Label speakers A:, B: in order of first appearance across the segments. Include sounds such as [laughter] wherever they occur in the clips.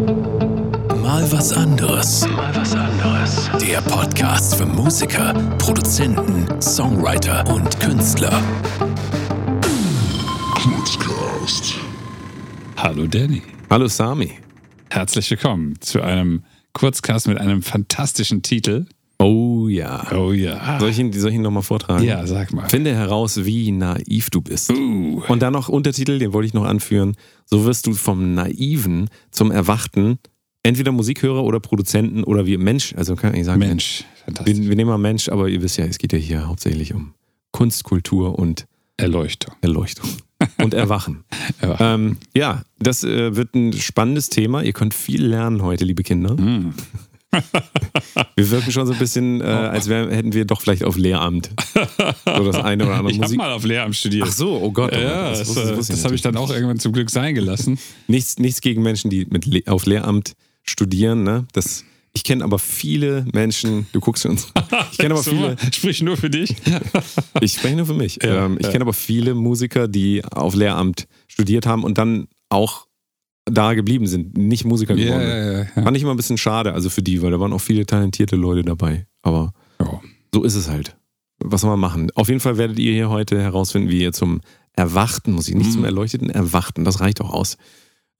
A: Mal was anderes. Mal was anderes. Der Podcast für Musiker, Produzenten, Songwriter und Künstler.
B: Hallo Danny.
C: Hallo Sami.
B: Herzlich willkommen zu einem Kurzcast mit einem fantastischen Titel.
C: Oh ja.
B: Oh ja.
C: Soll ich ihn, soll ich ihn nochmal vortragen?
B: Ja, sag mal.
C: Finde heraus, wie naiv du bist.
B: Uh.
C: Und dann noch Untertitel, den wollte ich noch anführen. So wirst du vom Naiven zum Erwachten entweder Musikhörer oder Produzenten oder wie Mensch. Also kann ich sagen,
B: Mensch,
C: Wir,
B: fantastisch.
C: wir nehmen mal Mensch, aber ihr wisst ja, es geht ja hier hauptsächlich um Kunst, Kultur und
B: Erleuchtung.
C: Erleuchtung. Und Erwachen. [laughs]
B: Erwachen.
C: ähm, ja, das äh, wird ein spannendes Thema. Ihr könnt viel lernen heute, liebe Kinder.
B: Mm.
C: Wir wirken schon so ein bisschen, äh, als wär, hätten wir doch vielleicht auf Lehramt. So das eine oder andere
B: Ich habe
C: Musik.
B: mal auf Lehramt studiert.
C: Ach so, oh Gott. oh
B: Ja, das,
C: wusste-
B: äh,
C: wusste
B: das habe ich dann auch irgendwann zum Glück sein gelassen.
C: Nichts, nichts gegen Menschen, die mit Le auf Lehramt studieren. Ne? Das, ich kenne aber viele Menschen, du guckst uns. Ich kenne aber [laughs] viele,
B: Sprich nur für dich. [laughs]
C: ich spreche nur für mich.
B: Ja,
C: ähm, ich
B: ja.
C: kenne aber viele Musiker, die auf Lehramt studiert haben und dann auch da geblieben sind, nicht Musiker geworden sind.
B: ja, ja, ja.
C: Fand ich immer ein bisschen schade, also für die, weil da waren auch viele talentierte Leute dabei. Aber
B: Ja.
C: so ist es halt. Was soll man machen? Auf jeden Fall werdet ihr hier heute herausfinden, wie ihr zum Erwachten, muss ich nicht
B: Mhm.
C: zum Erleuchteten Erwachten, das reicht auch aus.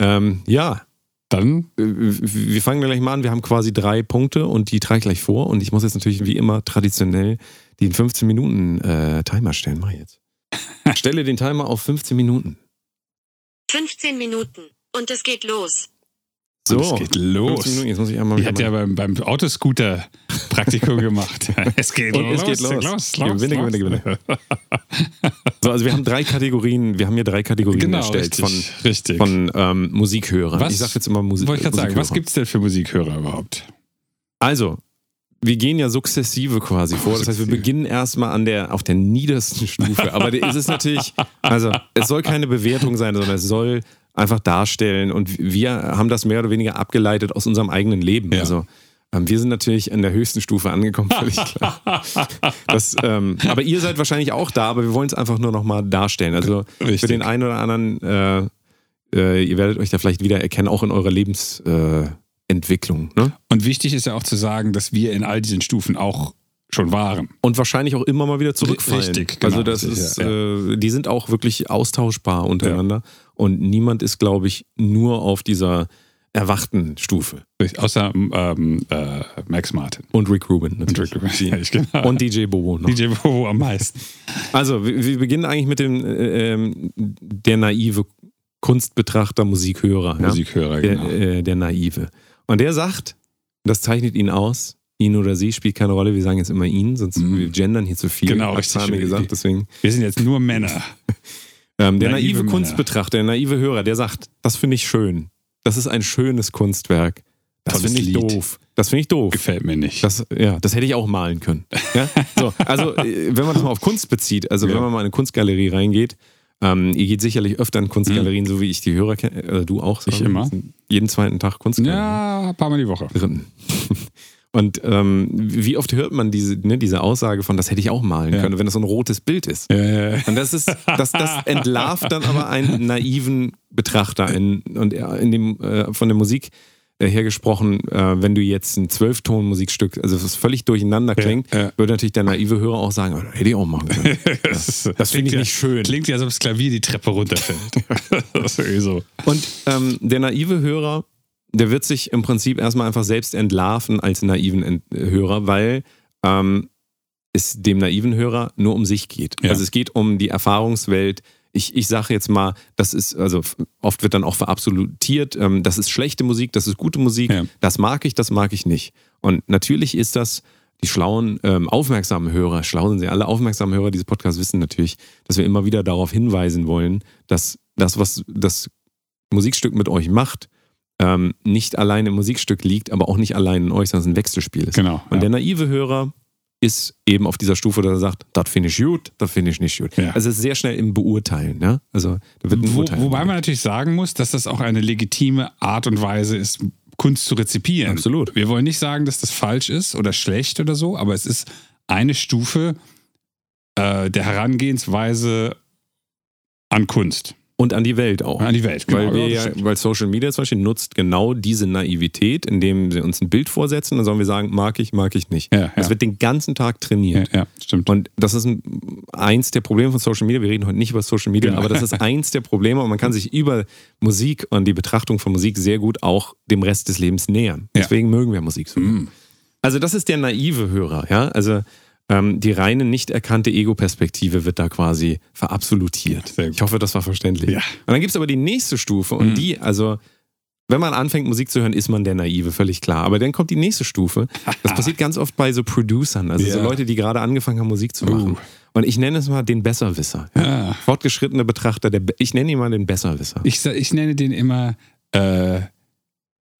C: Ähm, ja,
B: Dann
C: äh, wir fangen gleich mal an. Wir haben quasi drei Punkte und die trage ich gleich vor. Und ich muss jetzt natürlich wie immer traditionell den 15 Minuten äh, Timer stellen. Mach ich jetzt. [laughs] Stelle den Timer auf 15 Minuten.
D: 15 Minuten. Und es geht los.
C: So,
B: es geht los.
C: 15 Minuten. Jetzt muss ich einmal
B: Die hat ja beim, beim Autoscooter Praktikum gemacht. [laughs] Es geht
C: Und es geht los. Gewinne, gewinne, gewinne. So, also wir haben drei Kategorien. Wir haben hier drei Kategorien
B: Genau,
C: erstellt
B: richtig.
C: von,
B: richtig.
C: von ähm, Musikhörern.
B: Was-
C: ich sag jetzt immer Musi
B: Wollte ich gerade sagen, was gibt es denn für Musikhörer überhaupt?
C: Also, wir gehen ja sukzessive quasi vor. Das heißt, wir beginnen erstmal an der, auf der niedersten Stufe. Aber es ist natürlich, also es soll keine Bewertung sein, sondern es soll einfach darstellen. Und wir haben das mehr oder weniger abgeleitet aus unserem eigenen Leben.
B: Ja.
C: Also ähm, wir sind natürlich an der höchsten Stufe angekommen, völlig [laughs] klar. Das, ähm, aber ihr seid wahrscheinlich auch da, aber wir wollen es einfach nur nochmal darstellen. Also
B: Richtig.
C: für den einen oder anderen, äh, äh, ihr werdet euch da vielleicht wieder erkennen, auch in eurer Lebensentwicklung. Äh, ne?
B: Und wichtig ist ja auch zu sagen, dass wir in all diesen Stufen auch schon waren.
C: und wahrscheinlich auch immer mal wieder zurückfallen.
B: Richtig, genau.
C: Also das ist,
B: ja,
C: Äh, die sind auch wirklich austauschbar untereinander und niemand ist, glaube ich, nur auf dieser erwachten Stufe.
B: Außer ähm, äh, Max Martin.
C: Und Rick Rubin
B: Und
C: natürlich.
B: Rick Rubin. [laughs] Ja, genau.
C: Und DJ Bobo noch.
B: DJ Bobo am meisten.
C: Also wir, wir beginnen eigentlich mit dem äh, ähm, der naive Kunstbetrachter, Musikhörer. ja?
B: Musikhörer,
C: der,
B: genau.
C: äh, der Naive. Und der sagt, das zeichnet ihn aus, ihn oder sie spielt keine Rolle, wir sagen jetzt immer ihn, sonst
B: Mhm.
C: wir gendern hier zu viel.
B: Genau, richtig.
C: Sami gesagt, deswegen.
B: Wir sind jetzt nur Männer.
C: Ähm, der
B: Naive
C: naive. Kunstbetrachter, der naive Hörer, der sagt, das finde ich schön. Das ist ein schönes Kunstwerk. Das finde ich
B: Lied.
C: doof. Das finde ich doof.
B: Gefällt mir nicht.
C: Das, ja, das hätte ich auch malen können. Ja? So, also, äh, wenn man das mal auf Kunst bezieht, also
B: Ja.
C: wenn man mal in eine Kunstgalerie reingeht, ähm, ihr geht sicherlich öfter in Kunstgalerien, so wie ich die Hörer kenne, äh, du auch.
B: Ich
C: Sami.
B: immer.
C: Jeden zweiten Tag Kunstgalerie.
B: ja, ein paar Mal die Woche.
C: drin. Und ähm, wie oft hört man diese, ne, diese Aussage von, das hätte ich auch malen
B: Ja.
C: können, wenn das so ein rotes Bild ist.
B: Äh,
C: Und das ist, das, das [laughs] entlarvt dann aber einen naiven Betrachter. In, und in dem, äh, von der Musik äh, her gesprochen, äh, wenn du jetzt ein Zwölfton-Musikstück, also das völlig durcheinander klingt,
B: ja.
C: würde natürlich der naive Hörer auch sagen, oh, das hätte ich auch machen können. [laughs]
B: das
C: Das finde ich
B: ja,
C: nicht schön.
B: Klingt ja, als ob das Klavier die Treppe runterfällt. [laughs] das ist irgendwie so.
C: Und ähm, der naive Hörer, der wird sich im Prinzip erstmal einfach selbst entlarven als naiven Ent Hörer, weil ähm, es dem naiven Hörer nur um sich geht.
B: Ja.
C: Also es geht um die Erfahrungswelt. Ich, ich sage jetzt mal, das ist, also oft wird dann auch verabsolutiert, ähm, das ist schlechte Musik, das ist gute Musik,
B: Ja.
C: das mag ich, das mag ich nicht. Und natürlich ist das, die schlauen, ähm, aufmerksamen Hörer, schlau sind sie alle, aufmerksamen Hörer dieses Podcasts wissen natürlich, dass wir immer wieder darauf hinweisen wollen, dass das, was das Musikstück mit euch macht, ähm, nicht allein im Musikstück liegt, aber auch nicht allein in euch, sondern es ein Wechselspiel ist.
B: Genau.
C: Und
B: ja.
C: der naive Hörer ist eben auf dieser Stufe, dass er sagt, das finde ich gut, das finde ich nicht gut.
B: Ja.
C: Also es ist sehr schnell im Beurteilen. Ja? Also da wird ein
B: Wo, wobei man natürlich sagen muss, dass das auch eine legitime Art und Weise ist, Kunst zu rezipieren.
C: Absolut.
B: Wir wollen nicht sagen, dass das falsch ist oder schlecht oder so, aber es ist eine Stufe äh, der Herangehensweise an Kunst.
C: Und an die Welt auch.
B: An die Welt, genau.
C: Weil, wir
B: Ja,
C: weil Social Media zum Beispiel nutzt genau diese Naivität, indem sie uns ein Bild vorsetzen, dann sollen wir sagen, mag ich, mag ich nicht.
B: Ja, ja.
C: Das wird den ganzen Tag trainiert.
B: ja, stimmt.
C: Und das ist ein, eins der Probleme von Social Media. Wir reden heute nicht über Social Media,
B: Genau.
C: aber das ist [laughs] eins der Probleme und man kann sich über Musik und die Betrachtung von Musik sehr gut auch dem Rest des Lebens nähern. Deswegen mögen wir Musik so.
B: Mm.
C: Also das ist der naive Hörer, ja. Also ähm, die reine nicht erkannte Ego-Perspektive wird da quasi verabsolutiert. Ich hoffe, das war verständlich.
B: Ja.
C: Und dann gibt es aber die nächste Stufe und
B: Mhm.
C: die, also wenn man anfängt, Musik zu hören, ist man der Naive, völlig klar. Aber dann kommt die nächste Stufe. Das [laughs] passiert ganz oft bei so Producern, also so
B: Ja.
C: Leute, die gerade angefangen haben, Musik zu machen.
B: Uh.
C: Und ich nenne es mal den Besserwisser. Ja.
B: Ah.
C: Fortgeschrittene Betrachter, der, Be- ich nenne ihn mal den Besserwisser.
B: Ich, ich nenne den immer äh,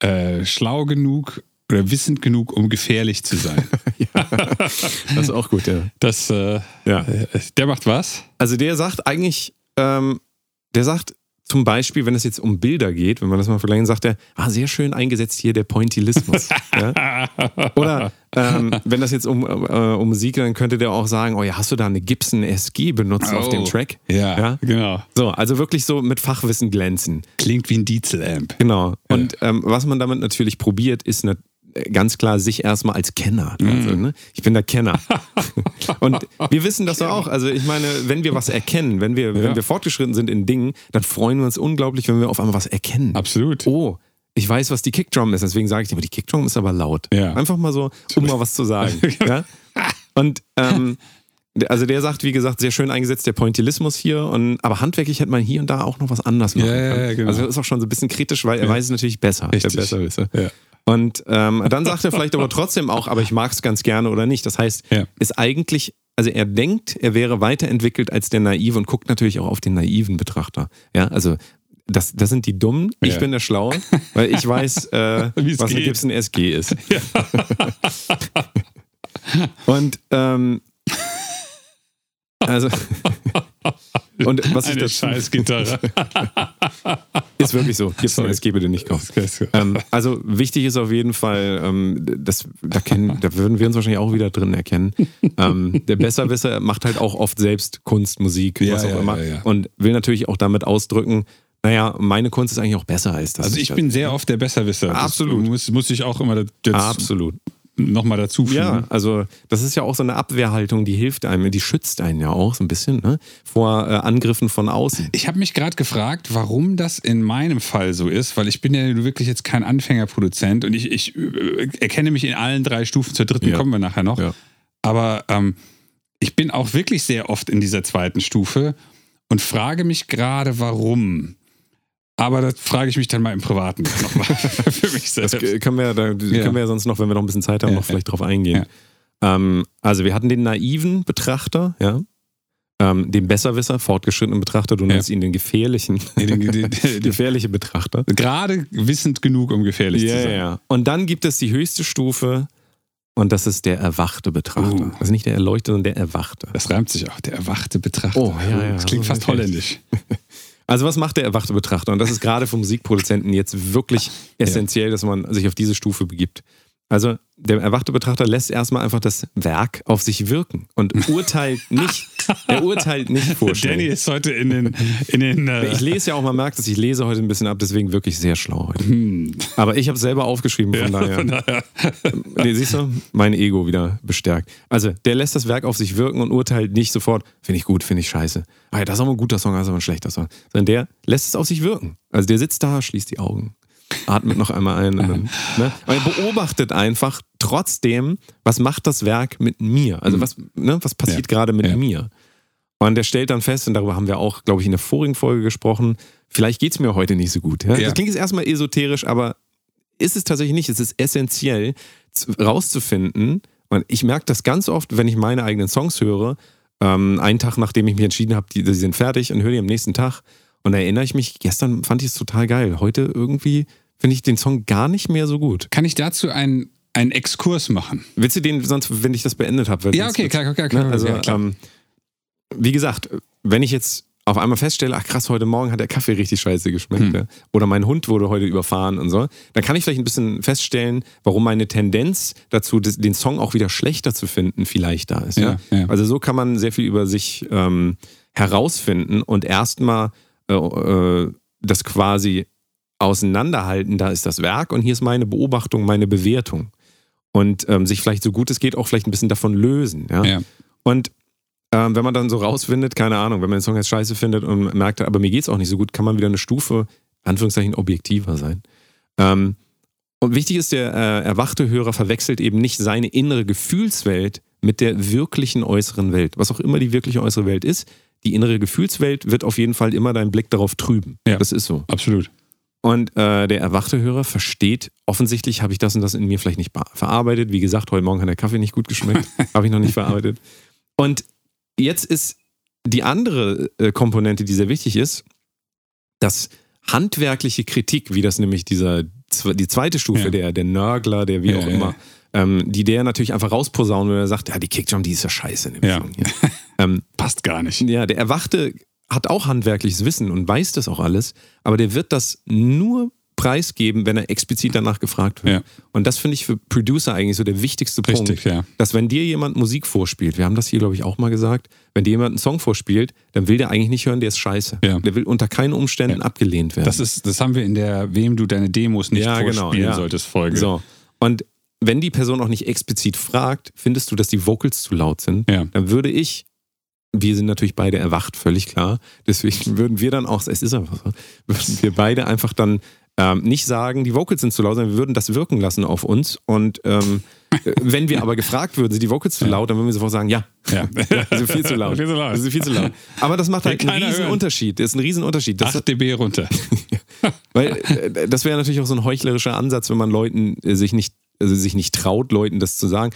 B: äh, schlau genug oder wissend genug, um gefährlich zu sein. [laughs]
C: Das ist auch gut, ja.
B: Das, äh,
C: ja.
B: äh, der macht was?
C: Also der sagt eigentlich, ähm, der sagt zum Beispiel, wenn es jetzt um Bilder geht, wenn man das mal vergleichen, sagt er, ah, sehr schön eingesetzt hier der Pointillismus. [laughs] ja? Oder ähm, wenn das jetzt um, äh, um Musik, dann könnte der auch sagen, oh ja, hast du da eine Gibson SG benutzt auf dem
B: Oh.
C: Track?
B: Ja,
C: Ja?
B: genau.
C: So, also wirklich so mit Fachwissen glänzen.
B: Klingt wie ein Diesel-Amp.
C: Genau. Und ähm, was man damit natürlich probiert, ist ganz klar sich erstmal als Kenner. Also, ne? Ich bin der Kenner. [laughs] und wir wissen das doch auch. Also ich meine, wenn wir was erkennen, wenn wir, wenn
B: Ja.
C: wir fortgeschritten sind in Dingen, dann freuen wir uns unglaublich, wenn wir auf einmal was erkennen.
B: Absolut.
C: Oh, ich weiß, was die Kickdrum ist, deswegen sage ich dir, aber die Kickdrum ist aber laut.
B: Ja.
C: Einfach mal so, um mal was zu [laughs] sagen. ja? Und ähm, [laughs] also der sagt, wie gesagt, sehr schön eingesetzt, der Pointillismus hier. Und, aber handwerklich hätte man hier und da auch noch was anders machen
B: Ja, ja,
C: können.
B: ja, genau.
C: Also das ist auch schon so ein bisschen kritisch, weil er weiß es natürlich besser.
B: Richtig.
C: Der Besserwisser.
B: Ja.
C: Und ähm, dann sagt er vielleicht aber trotzdem auch, aber ich mag es ganz gerne oder nicht. Das heißt,
B: Ja.
C: ist eigentlich, also er denkt, er wäre weiterentwickelt als der Naive und guckt natürlich auch auf den naiven Betrachter. Ja, also das, das sind die Dummen, ich
B: Ja.
C: bin der Schlaue, weil ich weiß, [laughs] äh, was
B: geht.
C: Gibson SG ist. [laughs] und ähm, also [laughs] und was ich
B: Eine
C: dazu
B: Scheißgitarre. [laughs]
C: ist wirklich so. Gibson
B: Sorry.
C: SG bitte nicht kaufen. Ähm, also wichtig ist auf jeden Fall, ähm, das, da, kennen, da würden wir uns wahrscheinlich auch wieder drin erkennen. Ähm, der Besserwisser macht halt auch oft selbst Kunst, Musik,
B: Ja,
C: was auch
B: ja,
C: immer.
B: ja.
C: Und will natürlich auch damit ausdrücken, naja, meine Kunst ist eigentlich auch besser als das.
B: Also ich bin sehr oft der Besserwisser. Das
C: Absolut.
B: Muss, muss ich auch immer da- jetzt
C: Absolut.
B: Nochmal dazu fügen.
C: Ja, also das ist ja auch so eine Abwehrhaltung, die hilft einem, die schützt einen ja auch so ein bisschen ne? vor äh, Angriffen von außen.
B: Ich habe mich gerade gefragt, warum das in meinem Fall so ist, weil ich bin ja wirklich jetzt kein Anfängerproduzent und ich, ich äh, erkenne mich in allen drei Stufen. Zur dritten
C: Ja.
B: kommen wir nachher noch.
C: Ja.
B: Aber ähm, ich bin auch wirklich sehr oft in dieser zweiten Stufe und frage mich gerade, warum. Aber das frage ich mich dann mal im Privaten nochmal [laughs] für mich
C: Das
B: selbst.
C: können wir, da können wir ja sonst noch, wenn wir noch ein bisschen Zeit haben,
B: Ja,
C: noch vielleicht drauf eingehen.
B: Ja.
C: Ähm, also wir hatten den naiven Betrachter, ja. Ähm, den Besserwisser, fortgeschrittenen Betrachter, du
B: Ja.
C: nennst ihn den gefährlichen,
B: Nee, den- den- [laughs] den-
C: gefährliche Betrachter.
B: Gerade wissend genug, um gefährlich
C: Ja,
B: zu sein.
C: ja. Und dann gibt es die höchste Stufe und das ist der erwachte Betrachter.
B: Uh.
C: Also nicht der Erleuchtete, sondern der Erwachte.
B: Das reimt sich auch. Der erwachte Betrachter.
C: Oh, ja, ja,
B: Das klingt
C: so
B: fast holländisch. [laughs]
C: Also was macht der erwachte Betrachter? Und das ist gerade für Musikproduzenten jetzt wirklich essentiell, dass man sich auf diese Stufe begibt. Also der erwachte Betrachter lässt erstmal einfach das Werk auf sich wirken und urteilt [laughs] nicht. Er urteilt nicht vorschnell.
B: Danny ist heute in den. In den äh,
C: Ich lese ja auch, man merkt es, ich lese heute ein bisschen ab, deswegen wirklich sehr schlau heute.
B: hm.
C: Aber ich habe es selber aufgeschrieben, von daher.
B: Von daher.
C: Nee, siehst du, mein Ego wieder bestärkt. Also, der lässt das Werk auf sich wirken und urteilt nicht sofort, finde ich gut, finde ich scheiße. Ah ja, das ist aber ein guter Song, das ist aber ein schlechter Song. Sondern der lässt es auf sich wirken. Also, der sitzt da, schließt die Augen, atmet noch einmal ein. Dann, [laughs] ne? Aber er beobachtet einfach trotzdem, was macht das Werk mit mir? Also, was, ne, was passiert
B: Ja.
C: gerade mit
B: Ja.
C: mir? Und der stellt dann fest, und darüber haben wir auch, glaube ich, in der vorigen Folge gesprochen, vielleicht geht es mir heute nicht so gut. Ja? Das klingt jetzt erstmal esoterisch, aber ist es tatsächlich nicht. Es ist essentiell zu- rauszufinden. Und ich merke das ganz oft, wenn ich meine eigenen Songs höre. Ähm, einen Tag, nachdem ich mich entschieden habe, die, die sind fertig und höre die am nächsten Tag. Und da erinnere ich mich, gestern fand ich es total geil. Heute irgendwie finde ich den Song gar nicht mehr so gut.
B: Kann ich dazu einen, einen Exkurs machen?
C: Willst du den sonst, wenn ich das beendet habe?
B: Ja, okay, klar, klar, klar.
C: Ne? Also,
B: klar.
C: ähm, wie gesagt, wenn ich jetzt auf einmal feststelle, ach krass, heute Morgen hat der Kaffee richtig scheiße geschmeckt,
B: Hm.
C: ja? oder mein Hund wurde heute überfahren und so, dann kann ich vielleicht ein bisschen feststellen, warum meine Tendenz dazu, den Song auch wieder schlechter zu finden, vielleicht da ist. Ja?
B: Ja, ja.
C: Also so kann man sehr viel über sich ähm, herausfinden und erstmal äh, äh, das quasi auseinanderhalten, da ist das Werk und hier ist meine Beobachtung, meine Bewertung. Und ähm, sich vielleicht so gut es geht auch vielleicht ein bisschen davon lösen. Ja?
B: Ja.
C: Und ähm, wenn man dann so rausfindet, keine Ahnung, wenn man den Song jetzt scheiße findet und merkt, aber mir geht es auch nicht so gut, kann man wieder eine Stufe, Anführungszeichen, objektiver sein. Ähm, und wichtig ist, der äh, erwachte Hörer verwechselt eben nicht seine innere Gefühlswelt mit der wirklichen äußeren Welt. Was auch immer die wirkliche äußere Welt ist, die innere Gefühlswelt wird auf jeden Fall immer deinen Blick darauf trüben.
B: Ja.
C: Das ist so.
B: Absolut.
C: Und äh, der erwachte Hörer versteht, offensichtlich habe ich das und das in mir vielleicht nicht be- verarbeitet. Wie gesagt, heute Morgen hat der Kaffee nicht gut geschmeckt. [laughs] habe ich noch nicht verarbeitet. Und jetzt ist die andere äh, Komponente, die sehr wichtig ist, dass handwerkliche Kritik, wie das nämlich dieser die zweite Stufe,
B: Ja.
C: der, der Nörgler, der wie
B: Ja,
C: auch
B: ja,
C: immer, ähm, die der natürlich einfach rausposaunen, wenn er sagt, ja, die Kickdrum, die ist ja scheiße. In dem. Song hier. [laughs] ähm,
B: Passt gar nicht.
C: ja, der Erwachte hat auch handwerkliches Wissen und weiß das auch alles, aber der wird das nur preisgeben, wenn er explizit danach gefragt wird.
B: Ja.
C: Und das finde ich für Producer eigentlich so der wichtigste
B: Richtig,
C: Punkt,
B: ja.
C: dass wenn dir jemand Musik vorspielt, wir haben das hier glaube ich auch mal gesagt, wenn dir jemand einen Song vorspielt, dann will der eigentlich nicht hören, der ist scheiße.
B: Ja.
C: Der will unter keinen Umständen abgelehnt werden.
B: Das, ist, das haben wir in der Wem du deine Demos nicht
C: Ja, genau,
B: vorspielen
C: ja.
B: solltest Folge.
C: So. Und wenn die Person auch nicht explizit fragt, findest du, dass die Vocals zu laut sind, dann würde ich, wir sind natürlich beide erwacht, völlig klar, deswegen würden wir dann auch, es ist einfach so, würden wir beide einfach dann ähm, nicht sagen, die Vocals sind zu laut, sondern wir würden das wirken lassen auf uns. Und ähm, äh, wenn wir aber gefragt würden, sind die Vocals zu laut, dann würden wir sofort sagen, ja,
B: Ja. [laughs]
C: ja viel zu laut.
B: Viel zu laut.
C: Also viel zu laut. Aber das macht halt einen riesen. Unterschied. Das ist ein riesen Unterschied. Das,
B: 8 dB runter. [laughs]
C: weil äh, das wäre natürlich auch so ein heuchlerischer Ansatz, wenn man Leuten äh, sich nicht, also sich nicht traut, Leuten das zu sagen.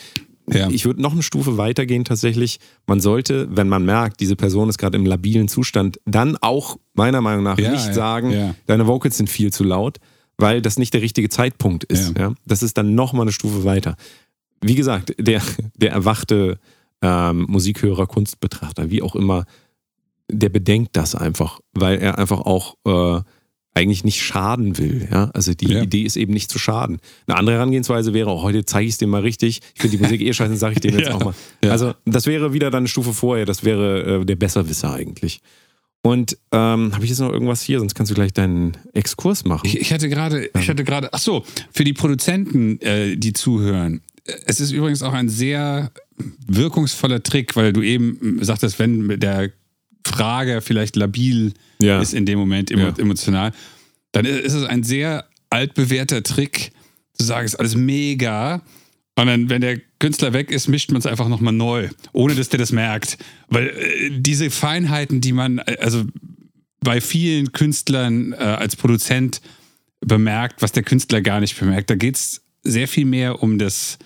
B: Ja.
C: Ich würde noch eine Stufe weitergehen tatsächlich. Man sollte, wenn man merkt, diese Person ist gerade im labilen Zustand, dann auch meiner Meinung nach
B: Ja,
C: nicht
B: ja,
C: sagen, deine Vocals sind viel zu laut, weil das nicht der richtige Zeitpunkt ist. Das ist dann noch mal eine Stufe weiter. Wie gesagt, der, der erwachte ähm, Musikhörer, Kunstbetrachter, wie auch immer, der bedenkt das einfach, weil er einfach auch äh, eigentlich nicht schaden will. Ja? Also die
B: Ja.
C: Idee ist eben nicht zu schaden. Eine andere Herangehensweise wäre auch, heute zeige ich es dem mal richtig. Ich finde die Musik eh scheiße, sage ich dem jetzt [laughs]
B: Ja.
C: auch mal. Also das wäre wieder dann eine Stufe vorher, das wäre äh, der Besserwisser eigentlich. Und ähm, habe ich jetzt noch irgendwas hier, sonst kannst du gleich deinen Exkurs machen.
B: Ich, ich hatte gerade, ich hatte gerade, ach so, für die Produzenten, äh, die zuhören. Es ist übrigens auch ein sehr wirkungsvoller Trick, weil du eben sagtest, wenn der Frage vielleicht labil
C: Ja.
B: ist in dem Moment emo
C: Ja.
B: emotional, dann ist es ein sehr altbewährter Trick, zu sagen, es ist alles mega. Und dann, wenn der Künstler weg ist, mischt man es einfach nochmal neu, ohne dass der das merkt. Weil äh, diese Feinheiten, die man, äh, also bei vielen Künstlern äh, als Produzent bemerkt, was der Künstler gar nicht bemerkt, da geht es sehr viel mehr um das,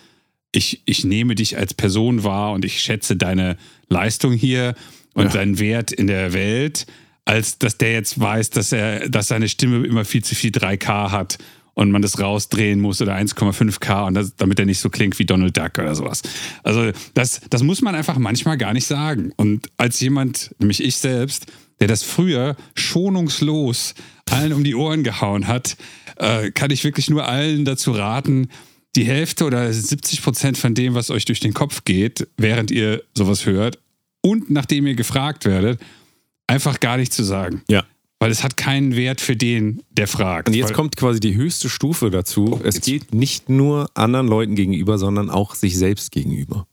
B: ich, ich nehme dich als Person wahr und ich schätze deine Leistung hier und
C: Ja.
B: deinen Wert in der Welt, als dass der jetzt weiß, dass er, dass seine Stimme immer viel zu viel 3K hat und man das rausdrehen muss oder 1,5K und das, damit er nicht so klingt wie Donald Duck oder sowas. Also das, das muss man einfach manchmal gar nicht sagen. Und als jemand, nämlich ich selbst, der das früher schonungslos allen um die Ohren gehauen hat, äh, kann ich wirklich nur allen dazu raten, die Hälfte oder 70 Prozent von dem, was euch durch den Kopf geht, während ihr sowas hört und nachdem ihr gefragt werdet, einfach gar nicht zu sagen.
C: Ja.
B: Weil es hat keinen Wert für den, der fragt.
C: Und jetzt kommt quasi die höchste Stufe dazu. es
B: jetzt-
C: geht nicht nur anderen Leuten gegenüber, sondern auch sich selbst gegenüber.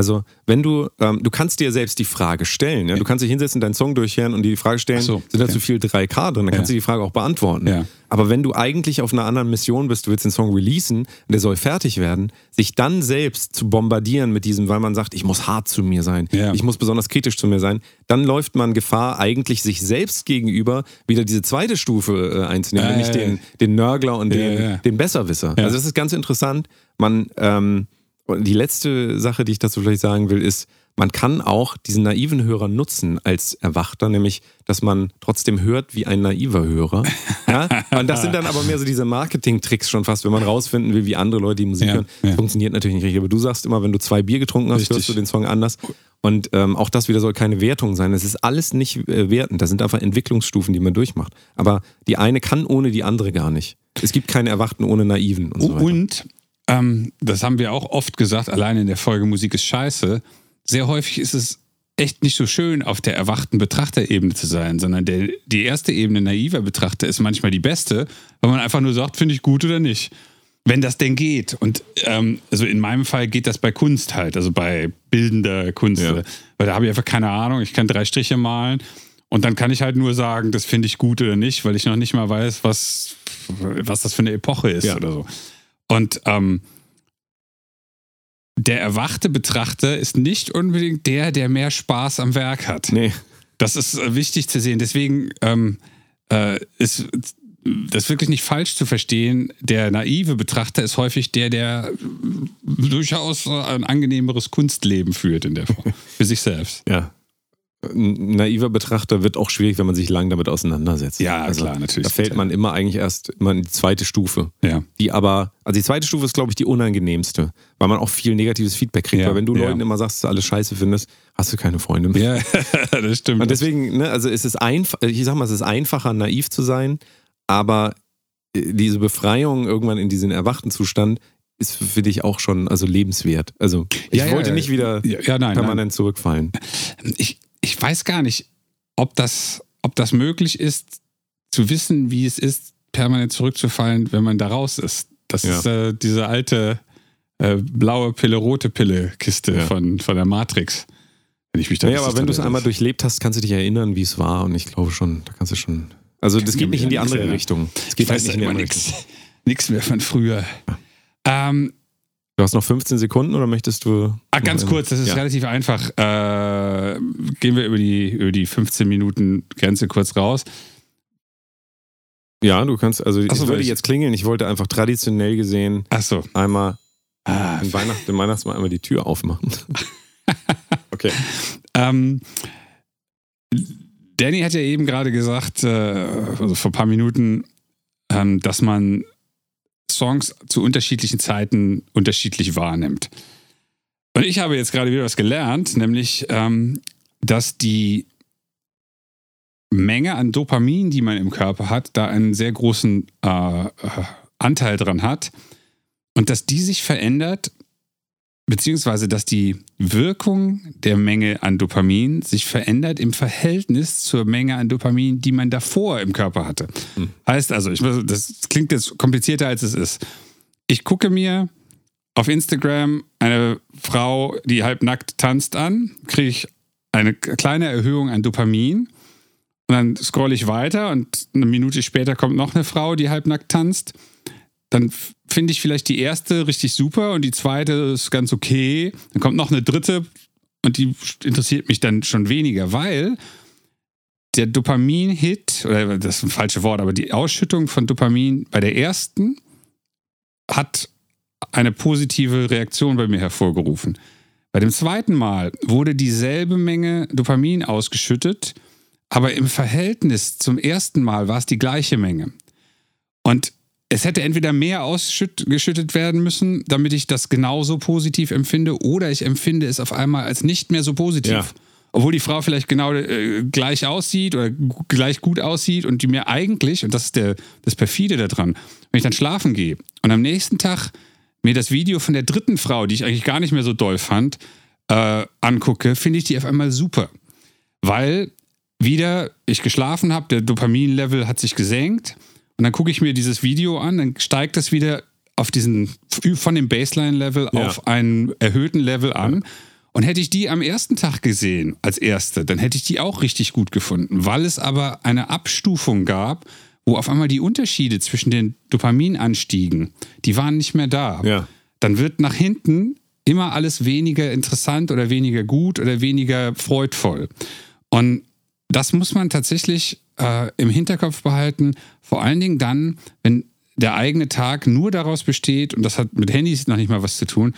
C: Also, wenn du, ähm, du kannst dir selbst die Frage stellen. Ja? Du kannst dich hinsetzen, deinen Song durchhören und die Frage stellen,
B: so,
C: sind da
B: okay.
C: zu viel 3K drin? Dann kannst du die Frage auch beantworten. Aber wenn du eigentlich auf einer anderen Mission bist, du willst den Song releasen, der soll fertig werden, sich dann selbst zu bombardieren mit diesem, weil man sagt, ich muss hart zu mir sein, ich muss besonders kritisch zu mir sein, dann läuft man Gefahr, eigentlich sich selbst gegenüber wieder diese zweite Stufe äh, einzunehmen,
B: Ja,
C: nämlich den, den Nörgler und den, den Besserwisser. Also das ist ganz interessant. Man, ähm, und die letzte Sache, die ich dazu vielleicht sagen will, ist, man kann auch diesen naiven Hörer nutzen als Erwachter, nämlich, dass man trotzdem hört wie ein naiver Hörer. Ja? Und das sind dann aber mehr so diese Marketing-Tricks schon fast, wenn man rausfinden will, wie andere Leute die Musik
B: Ja,
C: hören.
B: ja.
C: Funktioniert natürlich nicht richtig. Aber du sagst immer, wenn du zwei Bier getrunken hast,
B: Richtig.
C: hörst du den Song anders. Und ähm, auch das wieder soll keine Wertung sein. Es ist alles nicht äh, wertend. Das sind einfach Entwicklungsstufen, die man durchmacht. Aber die eine kann ohne die andere gar nicht. Es gibt keine Erwachten ohne Naiven und so weiter.
B: Und, ähm, das haben wir auch oft gesagt, allein in der Folge Musik ist scheiße. Sehr häufig ist es echt nicht so schön, auf der erwachten Betrachterebene zu sein, sondern der, die erste Ebene naiver Betrachter ist manchmal die beste, weil man einfach nur sagt, finde ich gut oder nicht. Wenn das denn geht. Und ähm, also in meinem Fall geht das bei Kunst halt, also bei bildender Kunst.
C: Ja.
B: Weil da habe ich einfach keine Ahnung, ich kann drei Striche malen und dann kann ich halt nur sagen, das finde ich gut oder nicht, weil ich noch nicht mal weiß, was, was das für eine Epoche ist
C: Ja.
B: oder so. Und ähm, der erwachte Betrachter ist nicht unbedingt der, der mehr Spaß am Werk hat.
C: Nee.
B: Das ist äh, wichtig zu sehen. Deswegen ähm, äh, ist das wirklich nicht falsch zu verstehen. Der naive Betrachter ist häufig der, der äh, durchaus ein angenehmeres Kunstleben führt in der Form. [laughs] Für sich selbst.
C: Ja. Ein naiver Betrachter wird auch schwierig, wenn man sich lang damit auseinandersetzt. Also,
B: Ja, klar, natürlich.
C: Da fällt man immer eigentlich erst immer in die zweite Stufe.
B: Ja.
C: Die aber, also die zweite Stufe ist, glaube ich, die unangenehmste, weil man auch viel negatives Feedback kriegt.
B: Ja,
C: weil wenn du
B: ja.
C: Leuten immer sagst, dass du alles scheiße findest, hast du keine Freunde mehr.
B: Ja, [laughs] das stimmt.
C: Und deswegen, ne, also es ist einfach, ich sag mal, es ist einfacher, naiv zu sein, aber äh, diese Befreiung irgendwann in diesen erwachten Zustand ist für dich auch schon also lebenswert. Also ich
B: Ja,
C: wollte
B: ja.
C: nicht wieder
B: Ja, ja, nein,
C: permanent zurückfallen.
B: ich, ich weiß gar nicht, ob das, ob das möglich ist, zu wissen, wie es ist, permanent zurückzufallen, wenn man da raus ist. Das
C: Ja.
B: ist äh, diese alte äh, blaue Pille, rote Pille-Kiste
C: Ja.
B: von, von der Matrix. Wenn ich mich da
C: Naja,
B: richtig
C: aber wenn du es einmal durchlebt hast, kannst du dich erinnern, wie es war. Und ich glaube schon, da kannst du schon. Also das geht
B: mich
C: nicht in die andere. Richtung. Es geht halt nicht in die andere
B: nichts
C: Richtung.
B: nichts mehr von früher. Ähm,
C: Du hast noch 15 Sekunden oder möchtest du.
B: Ah, ganz kurz, das ist
C: ja.
B: relativ einfach. Äh, gehen wir über die, über die 15 Minuten Grenze kurz raus.
C: Ja, du kannst, also
B: Ach so,
C: es würde
B: ich-
C: jetzt klingeln. Ich wollte einfach traditionell gesehen
B: Achso.
C: einmal
B: Ah,
C: im Weihnacht, im Weihnachtsmann einmal die Tür aufmachen. [laughs] okay.
B: Ähm, Danny hat ja eben gerade gesagt, äh, also vor ein paar Minuten, ähm, dass man Songs zu unterschiedlichen Zeiten unterschiedlich wahrnimmt. Und ich habe jetzt gerade wieder was gelernt, nämlich, ähm, dass die Menge an Dopamin, die man im Körper hat, da einen sehr großen äh, äh, Anteil dran hat und dass die sich verändert, beziehungsweise dass die Wirkung der Menge an Dopamin sich verändert im Verhältnis zur Menge an Dopamin, die man davor im Körper hatte.
C: Hm.
B: Heißt also, ich, das klingt jetzt komplizierter als es ist. Ich gucke mir auf Instagram eine Frau, die halbnackt tanzt an, kriege ich eine kleine Erhöhung an Dopamin. Und dann scrolle ich weiter und eine Minute später kommt noch eine Frau, die halbnackt tanzt. Dann finde ich vielleicht die erste richtig super und die zweite ist ganz okay. Dann kommt noch eine dritte und die interessiert mich dann schon weniger, weil der Dopamin-Hit, oder das ist ein falsches Wort, aber die Ausschüttung von Dopamin bei der ersten hat eine positive Reaktion bei mir hervorgerufen. Bei dem zweiten Mal wurde dieselbe Menge Dopamin ausgeschüttet, aber im Verhältnis zum ersten Mal war es die gleiche Menge. Und es hätte entweder mehr ausgeschüttet werden müssen, damit ich das genauso positiv empfinde, oder ich empfinde es auf einmal als nicht mehr so positiv.
C: Ja.
B: Obwohl die Frau vielleicht genau äh, gleich aussieht oder gleich gut aussieht und die mir eigentlich, und das ist der, das perfide daran, wenn ich dann schlafen gehe und am nächsten Tag mir das Video von der dritten Frau, die ich eigentlich gar nicht mehr so doll fand, äh, angucke, finde ich die auf einmal super. Weil wieder ich geschlafen habe, der Dopaminlevel hat sich gesenkt und dann gucke ich mir dieses Video an, dann steigt das wieder auf diesen, von dem Baseline-Level
C: Ja.
B: auf einen erhöhten Level an. Und hätte ich die am ersten Tag gesehen als erste, dann hätte ich die auch richtig gut gefunden, weil es aber eine Abstufung gab, wo auf einmal die Unterschiede zwischen den Dopaminanstiegen, die waren nicht mehr da.
C: Ja.
B: Dann wird nach hinten immer alles weniger interessant oder weniger gut oder weniger freudvoll. Und das muss man tatsächlich äh, im Hinterkopf behalten, vor allen Dingen dann, wenn der eigene Tag nur daraus besteht, und das hat mit Handys noch nicht mal was zu tun,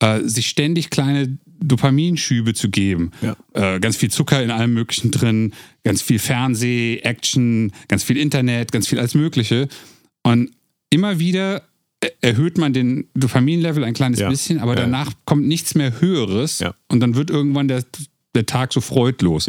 B: äh, sich ständig kleine Dopaminschübe zu geben.
C: Ja.
B: Äh, ganz viel Zucker in allem Möglichen drin, ganz viel Fernseh, Action, ganz viel Internet, ganz viel alles Mögliche. Und immer wieder er- erhöht man den Dopaminlevel ein kleines
C: Ja.
B: bisschen, aber
C: Ja.
B: danach kommt nichts mehr Höheres und dann wird irgendwann der, der Tag so freudlos.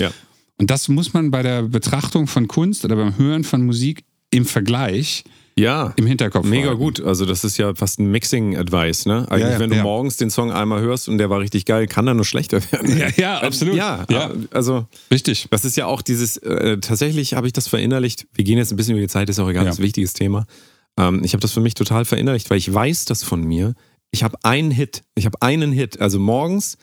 B: Und das muss man bei der Betrachtung von Kunst oder beim Hören von Musik im Vergleich
C: Ja.
B: im Hinterkopf
C: Mega
B: behalten.
C: gut. Also, das ist ja fast ein Mixing-Advice, ne? Eigentlich,
B: Ja, ja,
C: wenn du
B: ja.
C: morgens den Song einmal hörst und der war richtig geil, kann er nur schlechter [laughs] werden.
B: Ja, ja, absolut.
C: Ja,
B: ja.
C: also
B: Richtig.
C: das ist ja auch dieses, äh, tatsächlich habe ich das verinnerlicht. Wir gehen jetzt ein bisschen über die Zeit, ist auch egal, das ist ein wichtiges Thema. Ähm, ich habe das für mich total verinnerlicht, weil ich weiß das von mir. Ich habe einen Hit. Ich habe einen Hit. Also morgens,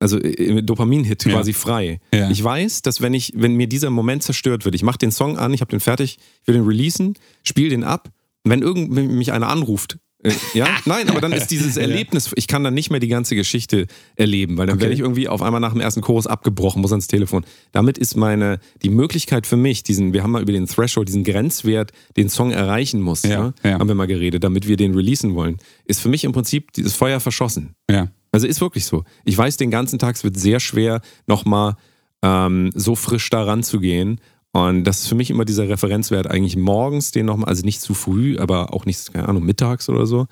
C: also äh, Dopamin-Hit
B: Ja.
C: quasi frei.
B: Ja.
C: Ich weiß, dass wenn ich, wenn mir dieser Moment zerstört wird, ich mache den Song an, ich habe den fertig, ich will den releasen, spiele den ab. Und wenn irgend mich einer anruft, äh, ja, [laughs] nein, aber dann ist [laughs] dieses Erlebnis, ich kann dann nicht mehr die ganze Geschichte erleben, weil dann
B: Okay.
C: werde ich irgendwie auf einmal nach dem ersten Chorus abgebrochen, muss ans Telefon. Damit ist meine, die Möglichkeit für mich, diesen, wir haben mal über den Threshold, diesen Grenzwert, den Song erreichen muss,
B: Ja,
C: ne,
B: ja.
C: haben wir mal geredet, damit wir den releasen wollen, ist für mich im Prinzip dieses Feuer verschossen.
B: Ja.
C: Also ist wirklich so. Ich weiß den ganzen Tag, es wird sehr schwer, nochmal ähm, so frisch da ranzugehen. Und das ist für mich immer dieser Referenzwert, eigentlich morgens den nochmal, also nicht zu früh, aber auch nicht, keine Ahnung, mittags oder so.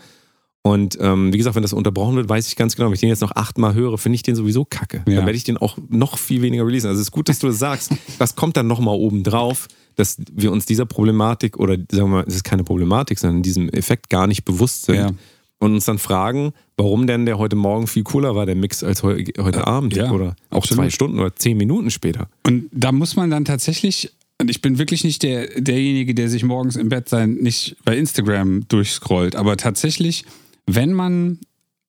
C: Und ähm, wie gesagt, wenn das unterbrochen wird, weiß ich ganz genau, wenn ich den jetzt noch achtmal höre, finde ich den sowieso kacke.
B: Ja.
C: Dann werde ich den auch noch viel weniger releasen. Also es ist gut, dass du das sagst. [laughs] Das kommt dann nochmal oben drauf, dass wir uns dieser Problematik oder sagen wir mal, es ist keine Problematik, sondern diesem Effekt gar nicht bewusst sind
B: Ja.
C: Und uns dann fragen, warum denn der heute Morgen viel cooler war, der Mix, als heu heute Abend
B: ja,
C: oder auch
B: absolut.
C: zwei Stunden oder zehn Minuten später.
B: Und da muss man dann tatsächlich, und ich bin wirklich nicht der, derjenige, der sich morgens im Bett sein, nicht bei Instagram durchscrollt, aber tatsächlich, wenn man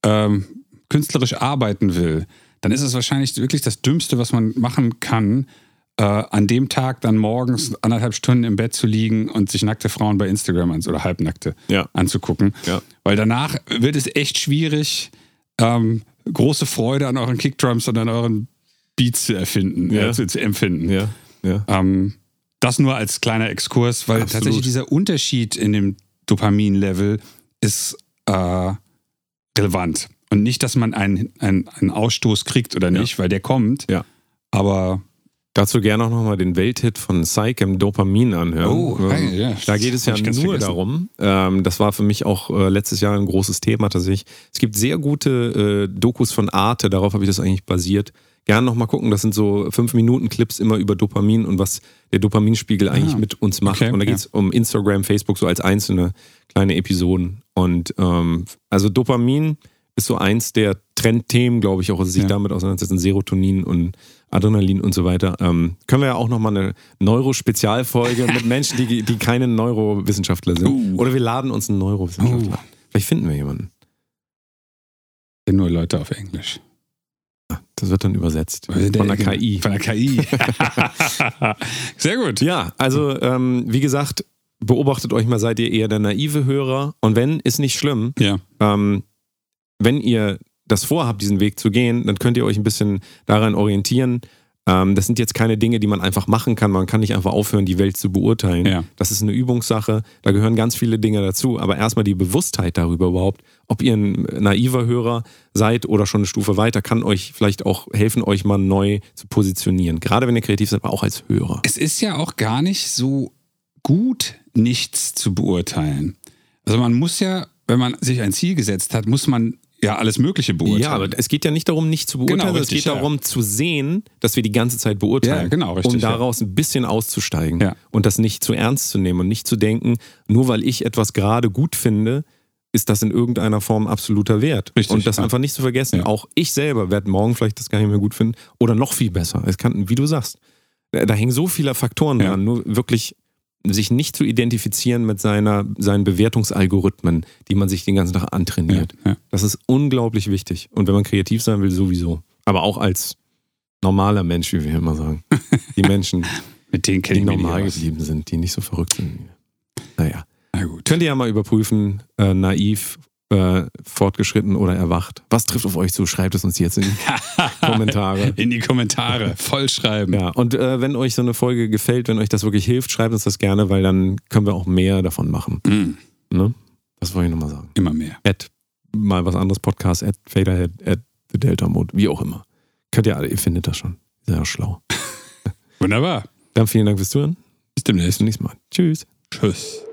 B: ähm, künstlerisch arbeiten will, dann ist es wahrscheinlich wirklich das Dümmste, was man machen kann, äh, an dem Tag dann morgens anderthalb Stunden im Bett zu liegen und sich nackte Frauen bei Instagram ans oder halbnackte
C: Ja.
B: anzugucken.
C: Ja.
B: Weil danach wird es echt schwierig, ähm, große Freude an euren Kickdrums und an euren Beats zu erfinden,
C: Ja.
B: äh, zu, zu empfinden.
C: Ja, ja.
B: Ähm, das nur als kleiner Exkurs, weil
C: Absolut.
B: tatsächlich dieser Unterschied in dem Dopamin-Level ist äh, relevant. Und nicht, dass man einen, einen, einen Ausstoß kriegt oder nicht, weil der kommt.
C: Ja.
B: Aber
C: Dazu gerne auch nochmal den Welthit von Psyche im Dopamin anhören.
B: Oh,
C: Ähm,
B: hey, ja,
C: da geht es ja nur
B: vergessen.
C: darum, ähm, das war für mich auch äh, letztes Jahr ein großes Thema tatsächlich. Es gibt sehr gute äh, Dokus von Arte, darauf habe ich das eigentlich basiert. Gerne nochmal gucken, das sind so fünf Minuten Clips immer über Dopamin und was der Dopaminspiegel eigentlich
B: Ah,
C: mit uns macht.
B: okay,
C: und da
B: ja.
C: geht es um Instagram, Facebook, so als einzelne kleine Episoden. Und ähm, also Dopamin ist so eins der Trendthemen, glaube ich, auch, also sich
B: Ja.
C: damit auseinandersetzen, Serotonin und Adrenalin und so weiter. Ähm, können wir ja auch nochmal eine Neuro-Spezialfolge [laughs] mit Menschen, die, die keine Neurowissenschaftler sind.
B: Uh.
C: Oder wir laden uns einen Neurowissenschaftler. Ein. Vielleicht finden wir jemanden.
B: nur Leute auf Englisch.
C: Das wird dann übersetzt. Von der KI.
B: Von der KI. [laughs] [laughs] Sehr gut.
C: Ja, also ähm, wie gesagt, beobachtet euch mal, seid ihr eher der naive Hörer? Und wenn, ist nicht schlimm.
B: Ja.
C: Ähm, wenn ihr das vorhabt, diesen Weg zu gehen, dann könnt ihr euch ein bisschen daran orientieren. Ähm, das sind jetzt keine Dinge, die man einfach machen kann. Man kann nicht einfach aufhören, die Welt zu beurteilen.
B: Ja.
C: Das ist eine Übungssache. Da gehören ganz viele Dinge dazu. Aber erstmal die Bewusstheit darüber überhaupt, ob ihr ein naiver Hörer seid oder schon eine Stufe weiter, kann euch vielleicht auch helfen, euch mal neu zu positionieren. Gerade wenn ihr kreativ seid, aber auch als Hörer.
B: Es ist ja auch gar nicht so gut, nichts zu beurteilen. Also man muss ja, wenn man sich ein Ziel gesetzt hat, muss man ja alles Mögliche beurteilen.
C: Ja, aber es geht ja nicht darum, nicht zu beurteilen,
B: Genau,
C: sondern
B: richtig,
C: es geht
B: ja.
C: darum zu sehen, dass wir die ganze Zeit beurteilen.
B: Ja, genau, richtig,
C: Um
B: ja.
C: daraus ein bisschen auszusteigen
B: Ja.
C: und das nicht zu ernst zu nehmen und nicht zu denken, nur weil ich etwas gerade gut finde, ist das in irgendeiner Form absoluter Wert.
B: Richtig,
C: und das
B: ja.
C: einfach nicht zu vergessen.
B: Ja.
C: Auch ich selber werde morgen vielleicht das gar nicht mehr gut finden oder noch viel besser. Es kann, wie du sagst, da, hängen so viele Faktoren
B: Ja.
C: dran. Nur wirklich sich nicht zu identifizieren mit seiner, seinen Bewertungsalgorithmen, die man sich den ganzen Tag antrainiert.
B: Ja, ja.
C: Das ist unglaublich wichtig. Und wenn man kreativ sein will, sowieso. Aber auch als normaler Mensch, wie wir immer sagen. Die Menschen, [laughs]
B: Mit denen
C: die normal geblieben sind, die nicht so verrückt sind. Naja.
B: Na gut.
C: Könnt ihr ja mal überprüfen, äh, naiv, äh, fortgeschritten oder erwacht. Was trifft auf euch zu? Schreibt es uns jetzt in die [laughs] Kommentare.
B: In die Kommentare. Voll schreiben.
C: Ja, und äh, wenn euch so eine Folge gefällt, wenn euch das wirklich hilft, schreibt uns das gerne, weil dann können wir auch mehr davon machen.
B: Mm,
C: Ne? Das wollte ich nochmal sagen.
B: immer mehr.
C: At mal was anderes Podcast, at Faderhead, at The Delta Mode, wie auch immer. Könnt ihr alle, ihr findet das schon. Sehr schlau. [laughs]
B: Wunderbar.
C: Dann vielen Dank fürs Zuhören.
B: Bis demnächst.
C: Bis zum nächsten Mal. Tschüss.
B: Tschüss.